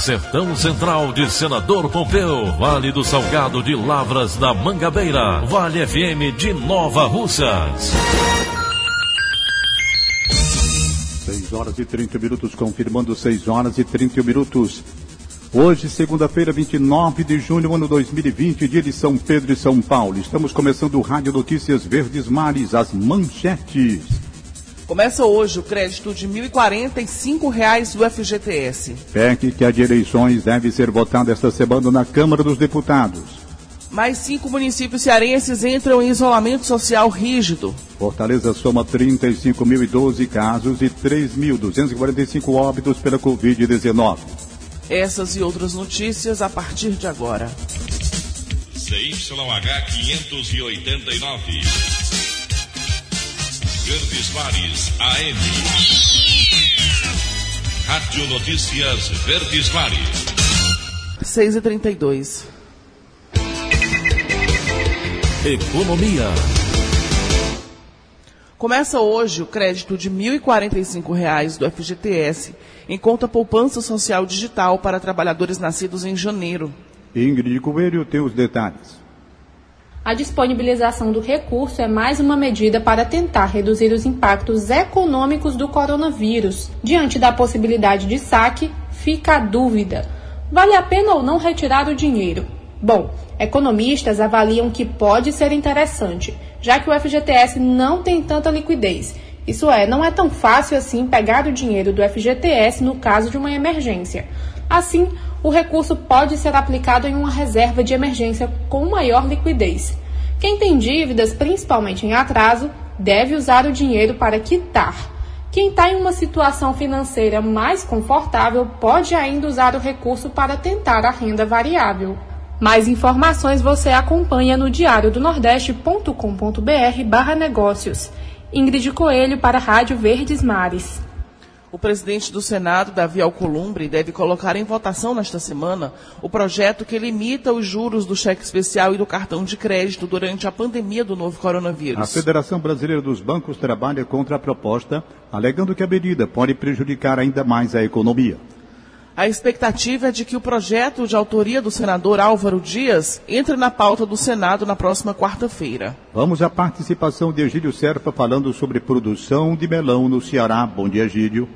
Sertão Central de Senador Pompeu, Vale do Salgado de Lavras da Mangabeira, Vale FM de Nova Russas. 6 horas e 30 minutos, confirmando 6 horas e 30 minutos. Hoje, segunda-feira, 29 de junho, ano 2020, dia de São Pedro e São Paulo. Estamos começando o Rádio Notícias Verdes Mares, as manchetes. Começa hoje o crédito de R$ 1.045 do FGTS. PEC que a de eleições deve ser votada esta semana na Câmara dos Deputados. Mais cinco municípios cearenses entram em isolamento social rígido. Fortaleza soma 35.012 casos e 3.245 óbitos pela Covid-19. Essas e outras notícias a partir de agora. CYH 589. Verdes Mares AM. Rádio Notícias Verdes Mares. 6 e 32 Economia. Começa hoje o crédito de R$ 1.045 do FGTS em conta poupança social digital para trabalhadores nascidos em janeiro. Ingrid Coelho tem os detalhes. A disponibilização do recurso é mais uma medida para tentar reduzir os impactos econômicos do coronavírus. Diante da possibilidade de saque, fica a dúvida: vale a pena ou não retirar o dinheiro? Bom, economistas avaliam que pode ser interessante, já que o FGTS não tem tanta liquidez. Isso é, não é tão fácil assim pegar o dinheiro do FGTS no caso de uma emergência. Assim, o recurso pode ser aplicado em uma reserva de emergência com maior liquidez. Quem tem dívidas, principalmente em atraso, deve usar o dinheiro para quitar. Quem está em uma situação financeira mais confortável pode ainda usar o recurso para tentar a renda variável. Mais informações você acompanha no diário do nordeste.com.br barra negócios. Ingrid Coelho para a Rádio Verdes Mares. O presidente do Senado, Davi Alcolumbre, deve colocar em votação nesta semana o projeto que limita os juros do cheque especial e do cartão de crédito durante a pandemia do novo coronavírus. A Federação Brasileira dos Bancos trabalha contra a proposta, alegando que a medida pode prejudicar ainda mais a economia. A expectativa é de que o projeto de autoria do senador Álvaro Dias entre na pauta do Senado na próxima quarta-feira. Vamos à participação de Egílio Serpa falando sobre produção de melão no Ceará. Bom dia, Egílio.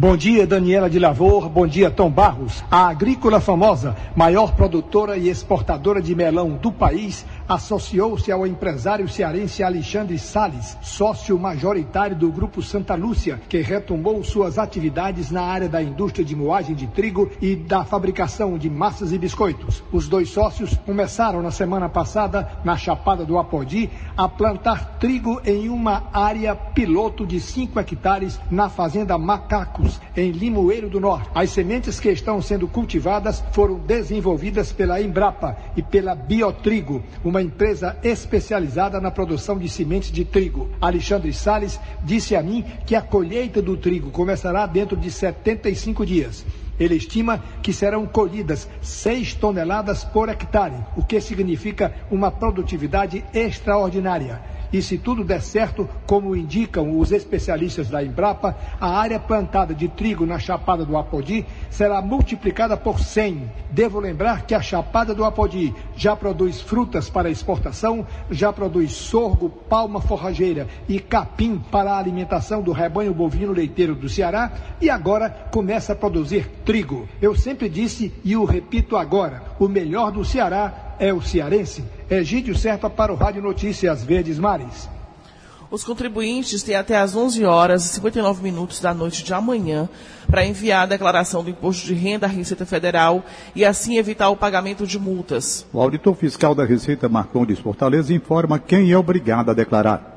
Bom dia, Daniela de Lavor. Bom dia, Tom Barros. A agrícola famosa, maior produtora e exportadora de melão do país, associou-se ao empresário cearense Alexandre Sales, sócio majoritário do Grupo Santa Lúcia, que retomou suas atividades na área da indústria de moagem de trigo e da fabricação de massas e biscoitos. Os dois sócios começaram na semana passada, na Chapada do Apodi, a plantar trigo em uma área piloto de 5 hectares na Fazenda Macacos, em Limoeiro do Norte. As sementes que estão sendo cultivadas foram desenvolvidas pela Embrapa e pela Biotrigo, uma empresa especializada na produção de sementes de trigo. Alexandre Sales disse a mim que a colheita do trigo começará dentro de 75 dias. Ele estima que serão colhidas 6 toneladas por hectare, o que significa uma produtividade extraordinária. E se tudo der certo, como indicam os especialistas da Embrapa, a área plantada de trigo na Chapada do Apodi será multiplicada por 100. Devo lembrar que a Chapada do Apodi já produz frutas para exportação, já produz sorgo, palma forrageira e capim para a alimentação do rebanho bovino leiteiro do Ceará e agora começa a produzir trigo. Eu sempre disse e o repito agora: o melhor do Ceará é o cearense. Egídio Serpa para o Rádio Notícias Verdes Mares. Os contribuintes têm até às 11 horas e 59 minutos da noite de amanhã para enviar a declaração do imposto de renda à Receita Federal e assim evitar o pagamento de multas. O auditor fiscal da Receita Marcondes Fortaleza informa quem é obrigado a declarar.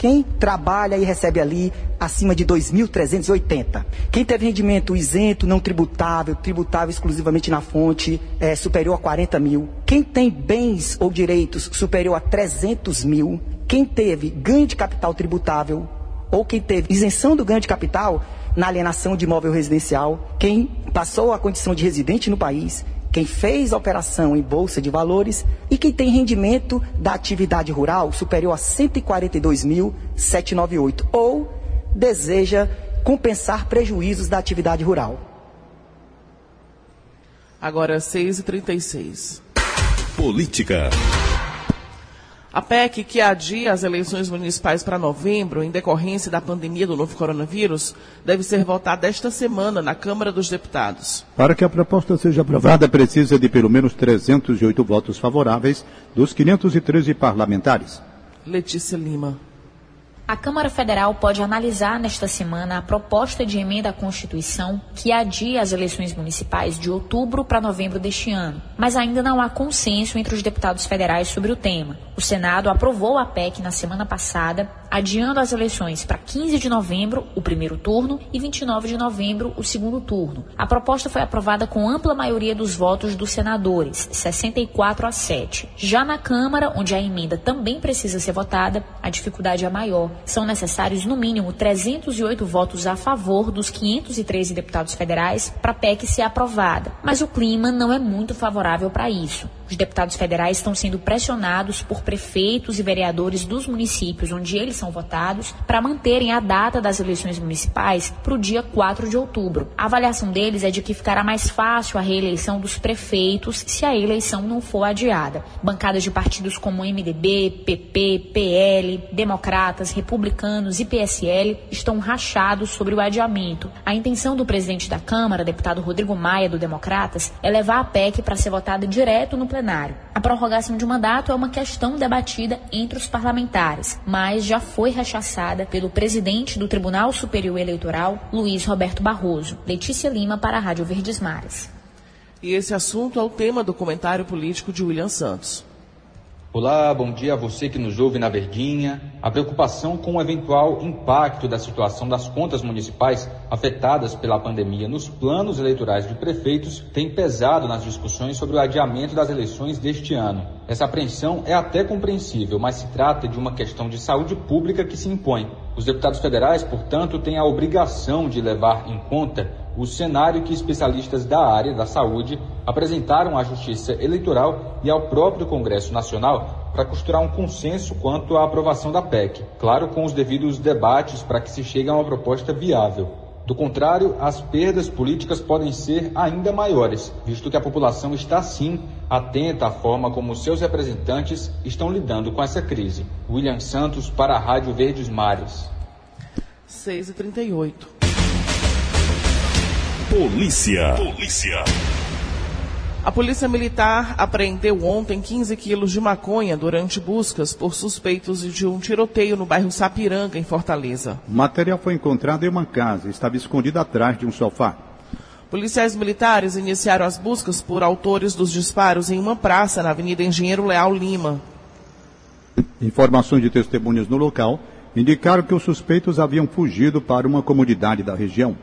Quem trabalha e recebe ali acima de 2.380. Quem teve rendimento isento, não tributável, tributável exclusivamente na fonte, é, superior a 40 mil. Quem tem bens ou direitos superior a 300 mil. Quem teve ganho de capital tributável ou quem teve isenção do ganho de capital na alienação de imóvel residencial. Quem passou a condição de residente no país quem fez a operação em bolsa de valores e quem tem rendimento da atividade rural superior a 142.798 ou deseja compensar prejuízos da atividade rural. Agora 6h36. Política. A PEC, que adia as eleições municipais para novembro, em decorrência da pandemia do novo coronavírus, deve ser votada esta semana na Câmara dos Deputados. Para que a proposta seja aprovada, precisa de pelo menos 308 votos favoráveis dos 513 parlamentares. Letícia Lima. A Câmara Federal pode analisar nesta semana a proposta de emenda à Constituição que adia as eleições municipais de outubro para novembro deste ano, mas ainda não há consenso entre os deputados federais sobre o tema. O Senado aprovou a PEC na semana passada, adiando as eleições para 15 de novembro, o primeiro turno, e 29 de novembro, o segundo turno. A proposta foi aprovada com ampla maioria dos votos dos senadores, 64 a 7. Já na Câmara, onde a emenda também precisa ser votada, a dificuldade é maior. São necessários, no mínimo, 308 votos a favor dos 513 deputados federais para a PEC ser aprovada. Mas o clima não é muito favorável para isso. Os deputados federais estão sendo pressionados por prefeitos e vereadores dos municípios onde eles são votados para manterem a data das eleições municipais para o dia 4 de outubro. A avaliação deles é de que ficará mais fácil a reeleição dos prefeitos se a eleição não for adiada. Bancadas de partidos como MDB, PP, PL, Democratas, Republicanos e PSL estão rachados sobre o adiamento. A intenção do presidente da Câmara, deputado Rodrigo Maia, do Democratas, é levar a PEC para ser votada direto no plenário plenário. A prorrogação de mandato é uma questão debatida entre os parlamentares, mas já foi rechaçada pelo presidente do Tribunal Superior Eleitoral, Luiz Roberto Barroso. Letícia Lima para a Rádio Verdes Mares. E esse assunto é o tema do comentário político de William Santos. Olá, bom dia a você que nos ouve na Verdinha. A preocupação com o eventual impacto da situação das contas municipais afetadas pela pandemia nos planos eleitorais de prefeitos tem pesado nas discussões sobre o adiamento das eleições deste ano. Essa apreensão é até compreensível, mas se trata de uma questão de saúde pública que se impõe. Os deputados federais, portanto, têm a obrigação de levar em conta o cenário que especialistas da área da saúde apresentaram à Justiça Eleitoral e ao próprio Congresso Nacional para costurar um consenso quanto à aprovação da PEC, claro, com os devidos debates para que se chegue a uma proposta viável. Do contrário, as perdas políticas podem ser ainda maiores, visto que a população está sim atenta à forma como seus representantes estão lidando com essa crise. William Santos para a Rádio Verdes Mares. 6 e 38 Polícia. Polícia. A Polícia Militar apreendeu ontem 15 quilos de maconha durante buscas por suspeitos de um tiroteio no bairro Sapiranga, em Fortaleza. O material foi encontrado em uma casa e estava escondido atrás de um sofá. Policiais militares iniciaram as buscas por autores dos disparos em uma praça na Avenida Engenheiro Leal Lima. Informações de testemunhas no local indicaram que os suspeitos haviam fugido para uma comunidade da região.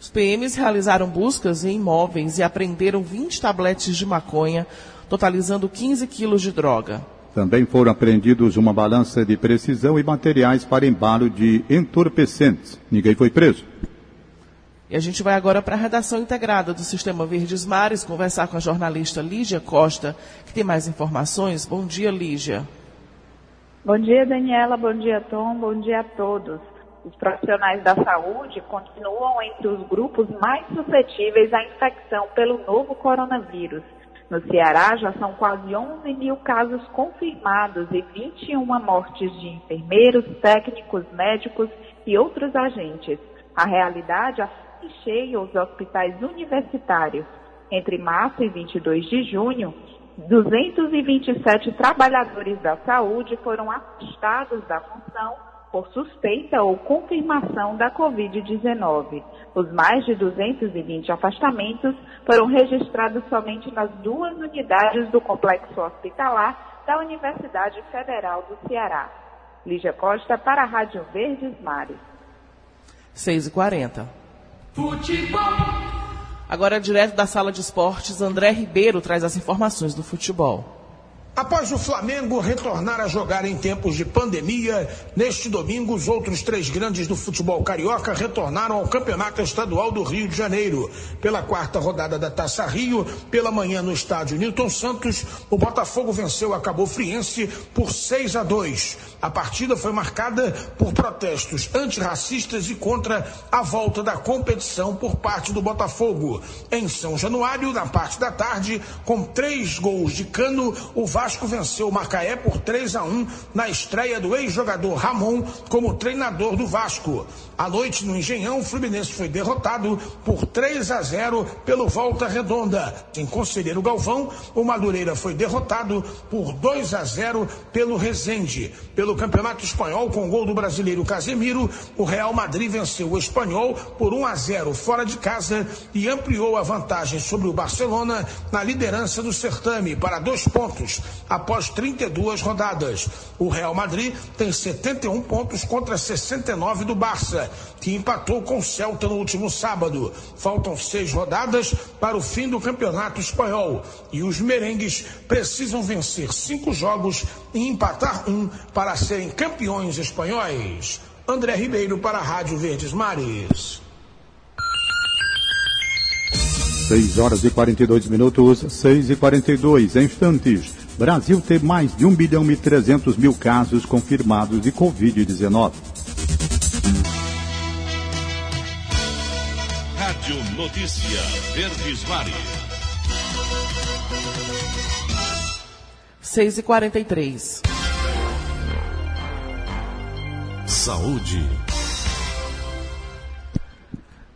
Os PMs realizaram buscas em imóveis e apreenderam 20 tabletes de maconha, totalizando 15 quilos de droga. Também foram apreendidos uma balança de precisão e materiais para embalo de entorpecentes. Ninguém foi preso. E a gente vai agora para a redação integrada do Sistema Verdes Mares conversar com a jornalista Lígia Costa, que tem mais informações. Bom dia, Lígia. Bom dia, Daniela. Bom dia, Tom. Bom dia a todos. Os profissionais da saúde continuam entre os grupos mais suscetíveis à infecção pelo novo coronavírus. No Ceará, já são quase 11 mil casos confirmados e 21 mortes de enfermeiros, técnicos, médicos e outros agentes. A realidade assim cheia os hospitais universitários. Entre março e 22 de junho, 227 trabalhadores da saúde foram afastados da função por suspeita ou confirmação da Covid-19. Os mais de 220 afastamentos foram registrados somente nas duas unidades do complexo hospitalar da Universidade Federal do Ceará. Lígia Costa para a Rádio Verdes Mares. 6h40. Futebol. Agora, direto da sala de esportes, André Ribeiro traz as informações do futebol. Após o Flamengo retornar a jogar em tempos de pandemia, neste domingo os outros três grandes do futebol carioca retornaram ao Campeonato Estadual do Rio de Janeiro. Pela quarta rodada da Taça Rio, pela manhã no estádio Newton Santos, o Botafogo venceu a Cabo Friense por 6 a 2. A partida foi marcada por protestos antirracistas e contra a volta da competição por parte do Botafogo. Em São Januário, na parte da tarde, com três gols de cano, o Vasco venceu o Macaé por 3 a 1 na estreia do ex-jogador Ramon como treinador do Vasco. À noite, no Engenhão, o Fluminense foi derrotado por 3 a 0 pelo Volta Redonda. Em Conselheiro Galvão, o Madureira foi derrotado por 2 a 0 pelo Resende. Pelo Campeonato Espanhol, com gol do brasileiro Casemiro, o Real Madrid venceu o Espanhol por 1 a 0 fora de casa e ampliou a vantagem sobre o Barcelona na liderança do certame para dois pontos após 32 rodadas. O Real Madrid tem 71 pontos contra 69 do Barça, que empatou com o Celta no último sábado. Faltam seis rodadas para o fim do campeonato espanhol e os merengues precisam vencer cinco jogos e empatar um para serem campeões espanhóis. André Ribeiro para a Rádio Verdes Mares. 6 horas e 42 minutos, 6 e 42 instantes. Brasil tem mais de 1 bilhão e 300 mil casos confirmados de Covid-19. Rádio Notícia Verdes Mares. 6 e 43 Saúde.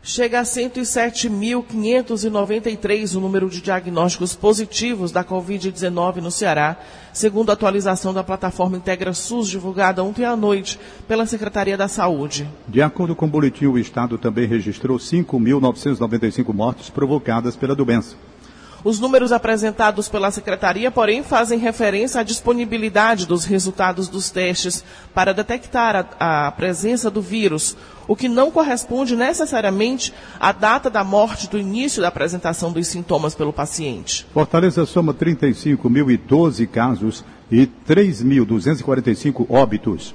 Chega a 107.593 o número de diagnósticos positivos da Covid-19 no Ceará, segundo a atualização da plataforma Integra SUS divulgada ontem à noite pela Secretaria da Saúde. De acordo com o boletim, o Estado também registrou 5.995 mortes provocadas pela doença. Os números apresentados pela Secretaria, porém, fazem referência à disponibilidade dos resultados dos testes para detectar a, a, presença do vírus, o que não corresponde necessariamente à data da morte do início da apresentação dos sintomas pelo paciente. Fortaleza soma 35.012 casos e 3.245 óbitos.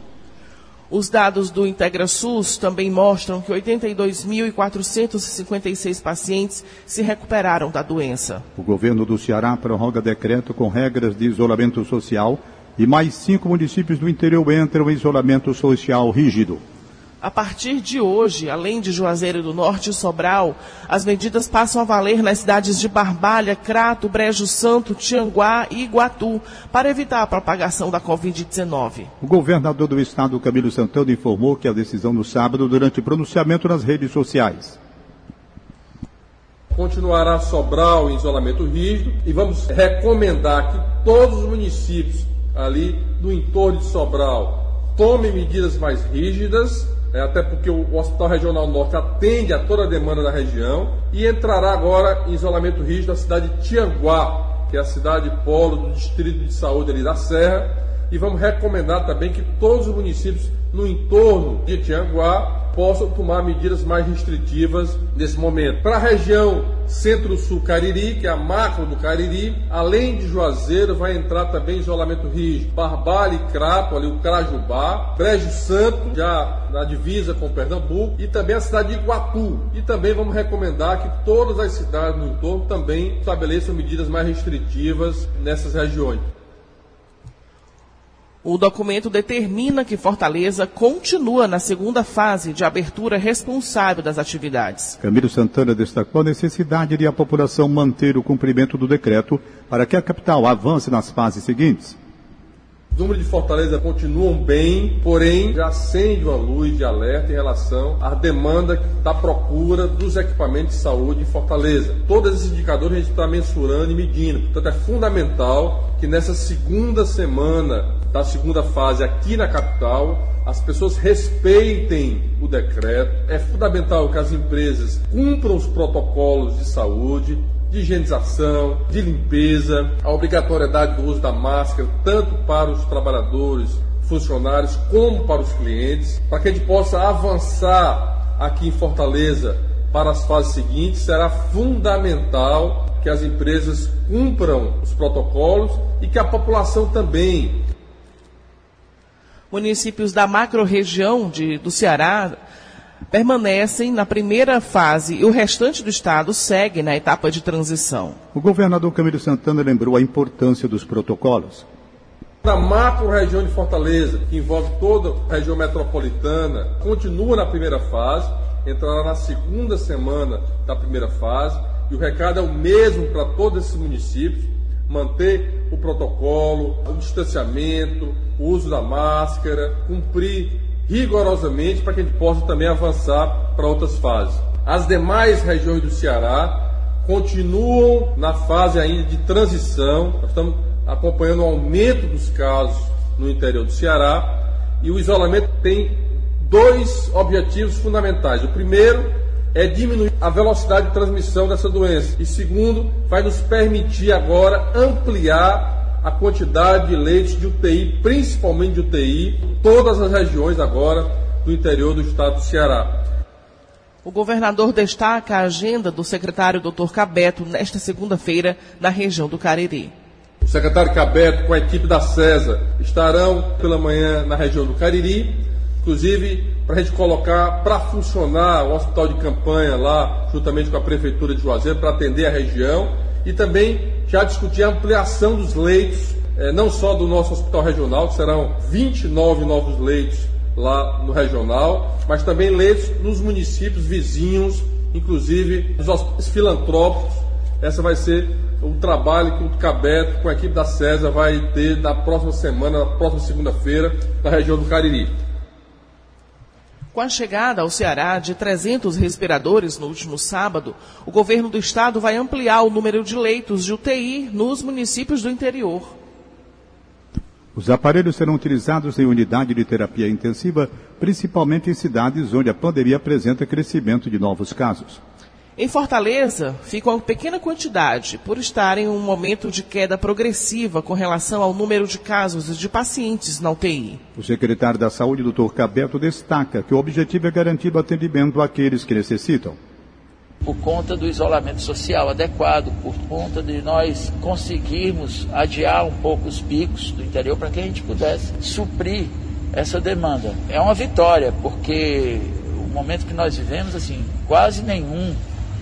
Os dados do IntegraSUS também mostram que 82.456 pacientes se recuperaram da doença. O governo do Ceará prorroga decreto com regras de isolamento social e mais cinco municípios do interior entram em isolamento social rígido. A partir de hoje, além de Juazeiro do Norte e Sobral, as medidas passam a valer nas cidades de Barbalha, Crato, Brejo Santo, Tianguá e Iguatu, para evitar a propagação da Covid-19. O governador do estado, Camilo Santana, informou que a decisão no sábado durante pronunciamento nas redes sociais. Continuará Sobral em isolamento rígido e vamos recomendar que todos os municípios ali do entorno de Sobral tomem medidas mais rígidas é, até porque o, Hospital Regional Norte atende a toda a demanda da região, e entrará agora em isolamento rígido a cidade de Tianguá, que é a cidade polo do Distrito de Saúde ali da Serra, e vamos recomendar também que todos os municípios no entorno de Tianguá possam tomar medidas mais restritivas nesse momento. Para a região Centro-Sul Cariri, que é a macro do Cariri, além de Juazeiro, vai entrar também isolamento rígido. Barbalha e Crato, ali o Crajubá, Brejo Santo, já na divisa com Pernambuco, e também a cidade de Iguatu. E também vamos recomendar que todas as cidades no entorno também estabeleçam medidas mais restritivas nessas regiões. O documento determina que Fortaleza continua na segunda fase de abertura responsável das atividades. Camilo Santana destacou a necessidade de a população manter o cumprimento do decreto para que a capital avance nas fases seguintes. Números de Fortaleza continuam bem, porém já acende uma luz de alerta em relação à demanda da procura dos equipamentos de saúde em Fortaleza. Todos esses indicadores a gente está mensurando e medindo. Portanto, é fundamental que nessa segunda semana da segunda fase aqui na capital, as pessoas respeitem o decreto. É fundamental que as empresas cumpram os protocolos de saúde, de higienização, de limpeza, a obrigatoriedade do uso da máscara, tanto para os trabalhadores, funcionários, como para os clientes, para que a gente possa avançar aqui em Fortaleza para as fases seguintes, será fundamental que as empresas cumpram os protocolos e que a população também. Municípios da macro-região do Ceará permanecem na primeira fase e o restante do estado segue na etapa de transição. O governador Camilo Santana lembrou a importância dos protocolos. Na macro-região de Fortaleza, que envolve toda a região metropolitana, continua na primeira fase, entrará na segunda semana da primeira fase, e o recado é o mesmo para todos esses municípios: manter o protocolo, o distanciamento, o uso da máscara, cumprir rigorosamente para que a gente possa também avançar para outras fases. As demais regiões do Ceará continuam na fase ainda de transição. Nós estamos acompanhando o aumento dos casos no interior do Ceará e o isolamento tem dois objetivos fundamentais. O primeiro é diminuir a velocidade de transmissão dessa doença e segundo, vai nos permitir agora ampliar a quantidade de leitos de UTI, principalmente de UTI, todas as regiões agora do interior do estado do Ceará. O governador destaca a agenda do secretário Dr. Cabeto nesta segunda-feira na região do Cariri. O secretário Cabeto, com a equipe da CESA, estarão pela manhã na região do Cariri, inclusive para a gente colocar para funcionar o hospital de campanha lá, juntamente com a Prefeitura de Juazeiro, para atender a região e também já discutir a ampliação dos leitos, eh, não só do nosso hospital regional, que serão 29 novos leitos lá no regional, mas também leitos nos municípios vizinhos, inclusive hospitais filantrópicos. Essa vai ser o trabalho que o Cabeto, com a equipe da CESA, vai ter na próxima semana, na próxima segunda-feira, na região do Cariri. Com a chegada ao Ceará de 300 respiradores no último sábado, o governo do estado vai ampliar o número de leitos de UTI nos municípios do interior. Os aparelhos serão utilizados em unidade de terapia intensiva, principalmente em cidades onde a pandemia apresenta crescimento de novos casos. Em Fortaleza, fica uma pequena quantidade, por estar em um momento de queda progressiva com relação ao número de casos de pacientes na UTI. O secretário da Saúde, Dr. Cabeto, destaca que o objetivo é garantir o atendimento àqueles que necessitam. Por conta do isolamento social adequado, por conta de nós conseguirmos adiar um pouco os picos do interior para que a gente pudesse suprir essa demanda. É uma vitória, porque o momento que nós vivemos, assim, quase nenhum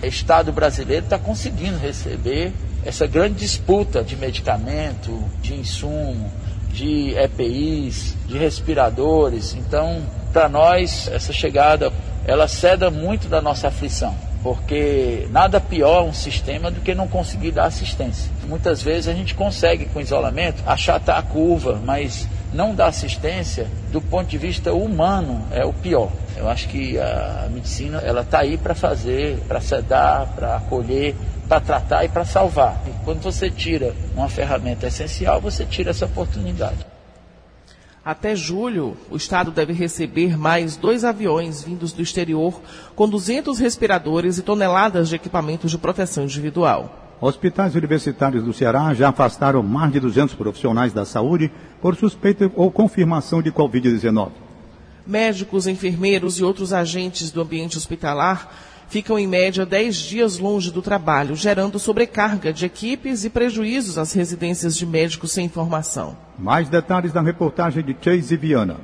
Estado brasileiro está conseguindo receber essa grande disputa de medicamento, de insumo, de EPIs, de respiradores. Então, para nós, essa chegada, ela ceda muito da nossa aflição, porque nada pior um sistema do que não conseguir dar assistência. Muitas vezes a gente consegue, com isolamento, achatar a curva, mas não dar assistência do ponto de vista humano é o pior. Eu acho que a medicina ela está aí para fazer, para sedar, para acolher, para tratar e para salvar. E quando você tira uma ferramenta essencial, você tira essa oportunidade. Até julho, o Estado deve receber mais dois aviões vindos do exterior com 200 respiradores e toneladas de equipamentos de proteção individual. Hospitais universitários do Ceará já afastaram mais de 200 profissionais da saúde por suspeita ou confirmação de Covid-19. Médicos, enfermeiros e outros agentes do ambiente hospitalar ficam em média 10 dias longe do trabalho, gerando sobrecarga de equipes e prejuízos às residências de médicos sem formação. Mais detalhes na reportagem de Chase Viana.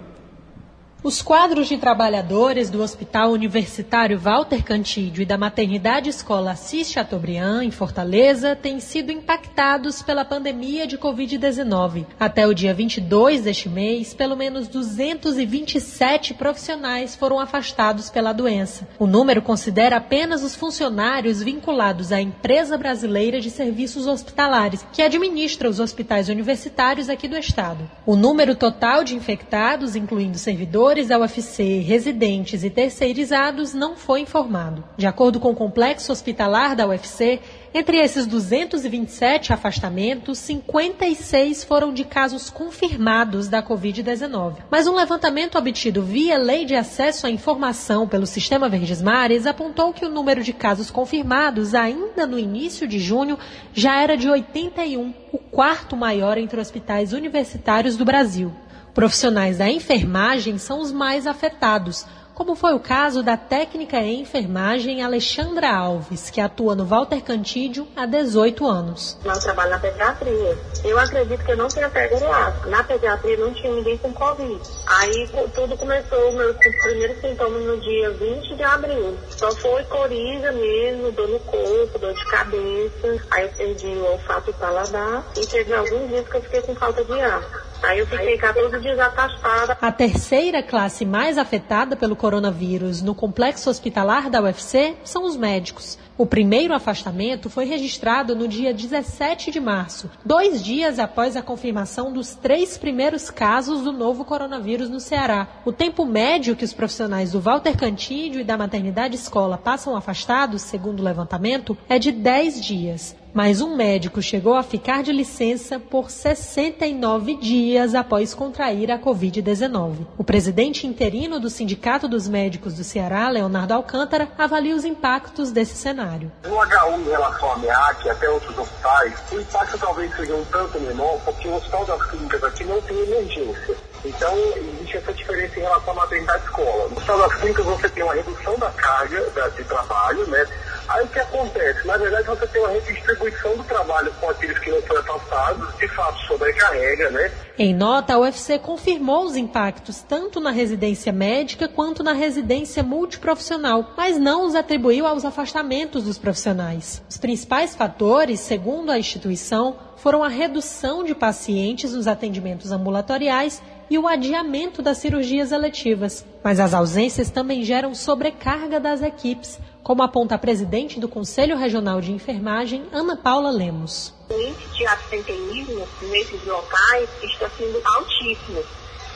Os quadros de trabalhadores do Hospital Universitário Walter Cantídio e da Maternidade Escola Assis Chateaubriand, em Fortaleza, têm sido impactados pela pandemia de Covid-19. Até o dia 22 deste mês, pelo menos 227 profissionais foram afastados pela doença. O número considera apenas os funcionários vinculados à Empresa Brasileira de Serviços Hospitalares, que administra os hospitais universitários aqui do estado. O número total de infectados, incluindo servidores, servidores da UFC, residentes e terceirizados não foi informado. De acordo com o complexo hospitalar da UFC, entre esses 227 afastamentos, 56 foram de casos confirmados da Covid-19. Mas um levantamento obtido via Lei de Acesso à Informação pelo Sistema Verdes Mares apontou que o número de casos confirmados, ainda no início de junho, já era de 81, o quarto maior entre hospitais universitários do Brasil. Profissionais da enfermagem são os mais afetados, como foi o caso da técnica em enfermagem Alexandra Alves, que atua no Walter Cantídio há 18 anos. Eu trabalho na pediatria. Eu acredito que eu não tenha pego asco. Na pediatria não tinha ninguém com Covid. Aí tudo começou, meus primeiros sintomas no dia 20 de abril. Só foi coriza mesmo, dor no corpo, dor de cabeça. Aí eu perdi o olfato e paladar. E teve alguns dias que eu fiquei com falta de ar. Aí eu fiquei 14 dias afastada. A terceira classe mais afetada pelo coronavírus no complexo hospitalar da UFC são os médicos. O primeiro afastamento foi registrado no dia 17 de março, dois dias após a confirmação dos três primeiros casos do novo coronavírus no Ceará. O tempo médio que os profissionais do Walter Cantídio e da Maternidade Escola passam afastados, segundo o levantamento, é de 10 dias mas um médico chegou a ficar de licença por 69 dias após contrair a Covid-19. O presidente interino do Sindicato dos Médicos do Ceará, Leonardo Alcântara, avalia os impactos desse cenário. No H1 em relação à MEAC e até outros hospitais, o impacto talvez seja um tanto menor, porque o Hospital das Clínicas aqui não tem emergência. Então, existe essa diferença em relação à maternidade escola. No Hospital das Clínicas, você tem uma redução da carga de trabalho, né? Aí o que acontece? Na verdade, você tem uma redistribuição do trabalho com aqueles que não foram afastados, de fato sobrecarrega, né? Em nota, a UFC confirmou os impactos tanto na residência médica quanto na residência multiprofissional, mas não os atribuiu aos afastamentos dos profissionais. Os principais fatores, segundo a instituição, foram a redução de pacientes nos atendimentos ambulatoriais e o adiamento das cirurgias eletivas. Mas as ausências também geram sobrecarga das equipes, como aponta a presidente do Conselho Regional de Enfermagem, Ana Paula Lemos. O índice de absenteísmo nesses locais está sendo altíssimo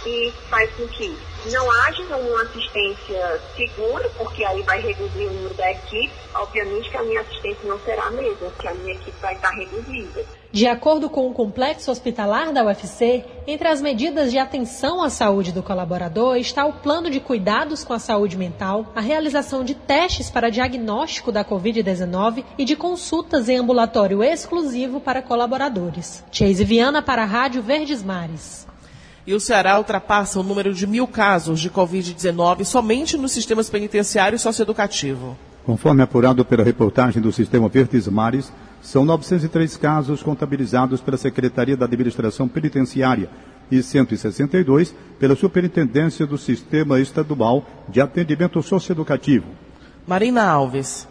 e faz com que não haja uma assistência segura, porque aí vai reduzir o número da equipe. Obviamente que a minha assistência não será a mesma, porque a minha equipe vai estar reduzida. De acordo com o complexo hospitalar da UFC, entre as medidas de atenção à saúde do colaborador está o plano de cuidados com a saúde mental, a realização de testes para diagnóstico da Covid-19 e de consultas em ambulatório exclusivo para colaboradores. Chase Viana para a Rádio Verdes Mares. E o Ceará ultrapassa o número de mil casos de Covid-19 somente nos sistemas penitenciário e socioeducativo. Conforme apurado pela reportagem do Sistema Verdes Mares, são 903 casos contabilizados pela Secretaria da Administração Penitenciária e 162 pela Superintendência do Sistema Estadual de Atendimento Socioeducativo. Marina Alves.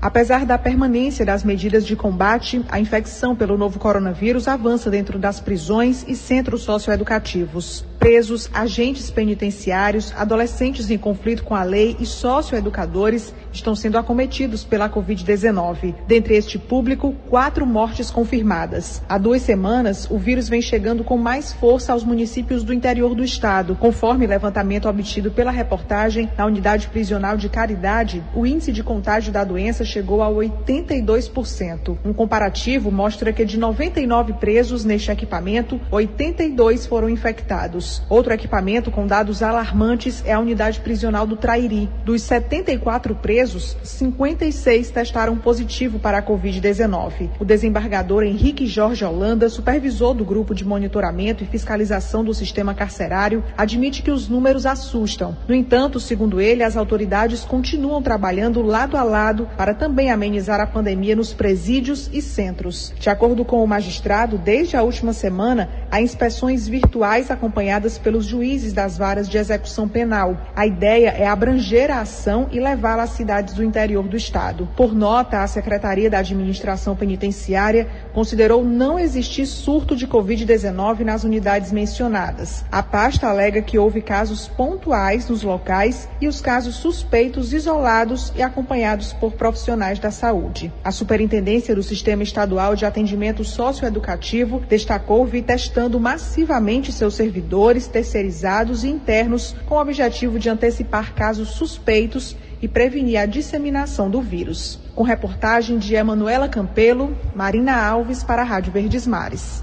Apesar da permanência das medidas de combate, a infecção pelo novo coronavírus avança dentro das prisões e centros socioeducativos presos, agentes penitenciários, adolescentes em conflito com a lei e socioeducadores estão sendo acometidos pela Covid-19. Dentre este público, quatro mortes confirmadas. Há duas semanas, o vírus vem chegando com mais força aos municípios do interior do estado. Conforme levantamento obtido pela reportagem na unidade prisional de Caridade, o índice de contágio da doença chegou a 82%. Um comparativo mostra que de 99 presos neste equipamento, 82 foram infectados. Outro equipamento com dados alarmantes é a unidade prisional do Trairi. Dos 74 presos, 56 testaram positivo para a Covid-19. O desembargador Henrique Jorge Holanda, supervisor do grupo de monitoramento e fiscalização do sistema carcerário, admite que os números assustam. No entanto, segundo ele, as autoridades continuam trabalhando lado a lado para também amenizar a pandemia nos presídios e centros. De acordo com o magistrado, desde a última semana, há inspeções virtuais acompanhadas desempenhadas pelos juízes das varas de execução penal. A ideia é abranger a ação e levá-la às cidades do interior do estado. Por nota, a Secretaria da Administração Penitenciária considerou não existir surto de Covid-19 nas unidades mencionadas. A pasta alega que houve casos pontuais nos locais e os casos suspeitos isolados e acompanhados por profissionais da saúde. A Superintendência do Sistema Estadual de Atendimento Socioeducativo destacou vir testando massivamente seus servidores, terceirizados e internos com o objetivo de antecipar casos suspeitos e prevenir a disseminação do vírus. Com reportagem de Emanuela Campelo, Marina Alves para a Rádio Verdes Mares.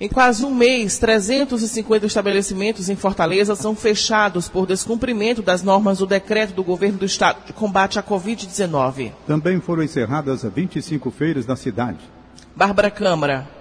Em quase um mês, 350 estabelecimentos em Fortaleza são fechados por descumprimento das normas do decreto do governo do estado de combate à Covid-19. Também foram encerradas 25 feiras na cidade. Bárbara Câmara.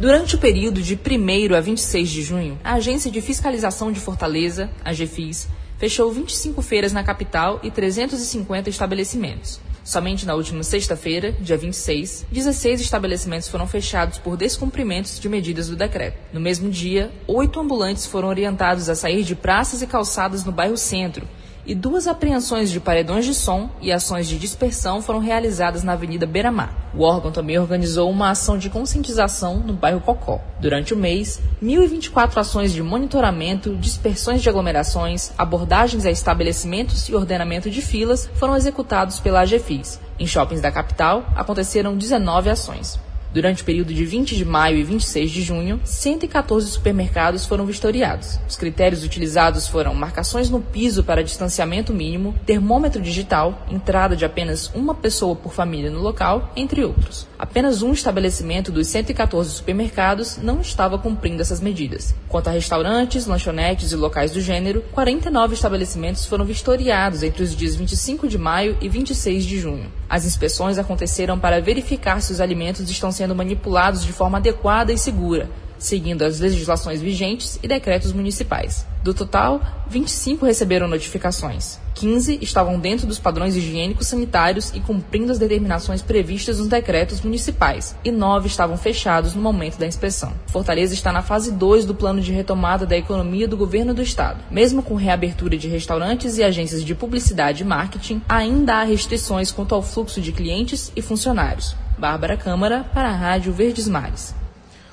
Durante o período de 1 a 26 de junho, a Agência de Fiscalização de Fortaleza, a GFIS, fechou 25 feiras na capital e 350 estabelecimentos. Somente na última sexta-feira, dia 26, 16 estabelecimentos foram fechados por descumprimentos de medidas do decreto. No mesmo dia, oito ambulantes foram orientados a sair de praças e calçadas no bairro Centro e duas apreensões de paredões de som e ações de dispersão foram realizadas na Avenida Beira-Mar. O órgão também organizou uma ação de conscientização no bairro Cocó. Durante o mês, 1.024 ações de monitoramento, dispersões de aglomerações, abordagens a estabelecimentos e ordenamento de filas foram executados pela AGFIS. Em shoppings da capital, aconteceram 19 ações. Durante o período de 20 de maio e 26 de junho, 114 supermercados foram vistoriados. Os critérios utilizados foram marcações no piso para distanciamento mínimo, termômetro digital, entrada de apenas uma pessoa por família no local, entre outros. Apenas um estabelecimento dos 114 supermercados não estava cumprindo essas medidas. Quanto a restaurantes, lanchonetes e locais do gênero, 49 estabelecimentos foram vistoriados entre os dias 25 de maio e 26 de junho. As inspeções aconteceram para verificar se os alimentos estão sendo manipulados de forma adequada e segura, seguindo as legislações vigentes e decretos municipais. Do total, 25 receberam notificações. 15 estavam dentro dos padrões higiênicos sanitários e cumprindo as determinações previstas nos decretos municipais, e 9 estavam fechados no momento da inspeção. Fortaleza está na fase 2 do plano de retomada da economia do governo do estado. Mesmo com reabertura de restaurantes e agências de publicidade e marketing, ainda há restrições quanto ao fluxo de clientes e funcionários. Bárbara Câmara, para a Rádio Verdes Mares.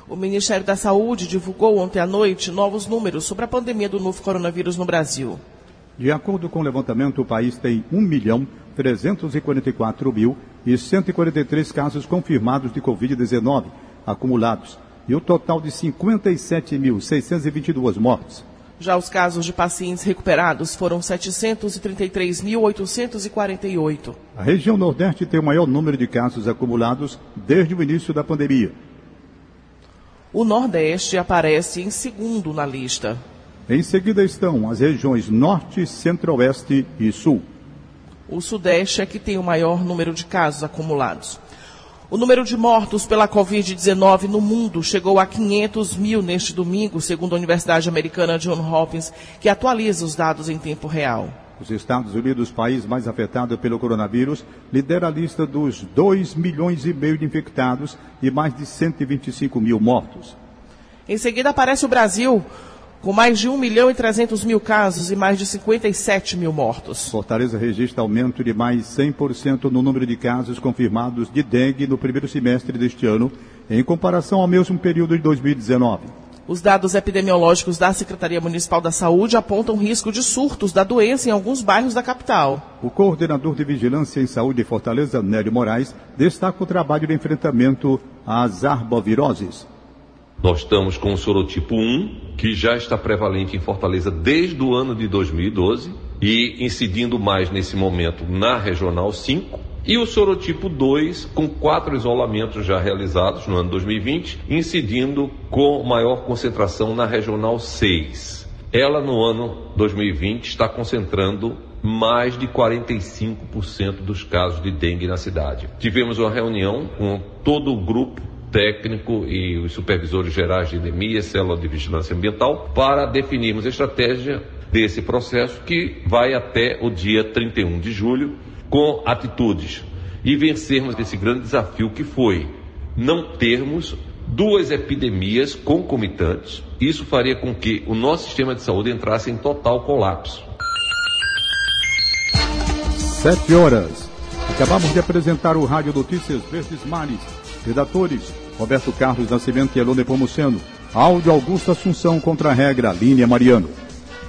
O Ministério da Saúde divulgou ontem à noite novos números sobre a pandemia do novo coronavírus no Brasil. De acordo com o levantamento, o país tem 1 milhão 344 mil e 143 casos confirmados de Covid-19 acumulados e o total de 57.622 mortes. Já os casos de pacientes recuperados foram 733.848. A região Nordeste tem o maior número de casos acumulados desde o início da pandemia. O Nordeste aparece em segundo na lista. Em seguida estão as regiões Norte, Centro-Oeste e Sul. O Sudeste é que tem o maior número de casos acumulados. O número de mortos pela Covid-19 no mundo chegou a 500 mil neste domingo, segundo a Universidade Americana John Hopkins, que atualiza os dados em tempo real. Os Estados Unidos, país mais afetado pelo coronavírus, lidera a lista dos 2 milhões e meio de infectados e mais de 125 mil mortos. Em seguida aparece o Brasil, com mais de 1 milhão e 300 mil casos e mais de 57 mil mortos. Fortaleza registra aumento de mais 100% no número de casos confirmados de dengue no primeiro semestre deste ano, em comparação ao mesmo período de 2019. Os dados epidemiológicos da Secretaria Municipal da Saúde apontam risco de surtos da doença em alguns bairros da capital. O coordenador de Vigilância em Saúde de Fortaleza, Nélio Moraes, destaca o trabalho de enfrentamento às arboviroses. Nós estamos com o sorotipo 1, que já está prevalente em Fortaleza desde o ano de 2012 e incidindo mais nesse momento na regional 5. E o sorotipo 2, com quatro isolamentos já realizados no ano 2020, incidindo com maior concentração na regional 6. Ela, no ano 2020, está concentrando mais de 45% dos casos de dengue na cidade. Tivemos uma reunião com todo o grupo técnico e os supervisores gerais de endemia, célula de vigilância ambiental, para definirmos a estratégia desse processo que vai até o dia 31 de julho com atitudes e vencermos esse grande desafio que foi não termos duas epidemias concomitantes. Isso faria com que o nosso sistema de saúde entrasse em total colapso. Sete horas. Acabamos de apresentar o Rádio Notícias Verdes Mares. Redatores: Roberto Carlos Nascimento e Elone Pomuceno. Áudio Augusto Assunção contra a regra Línia Mariano.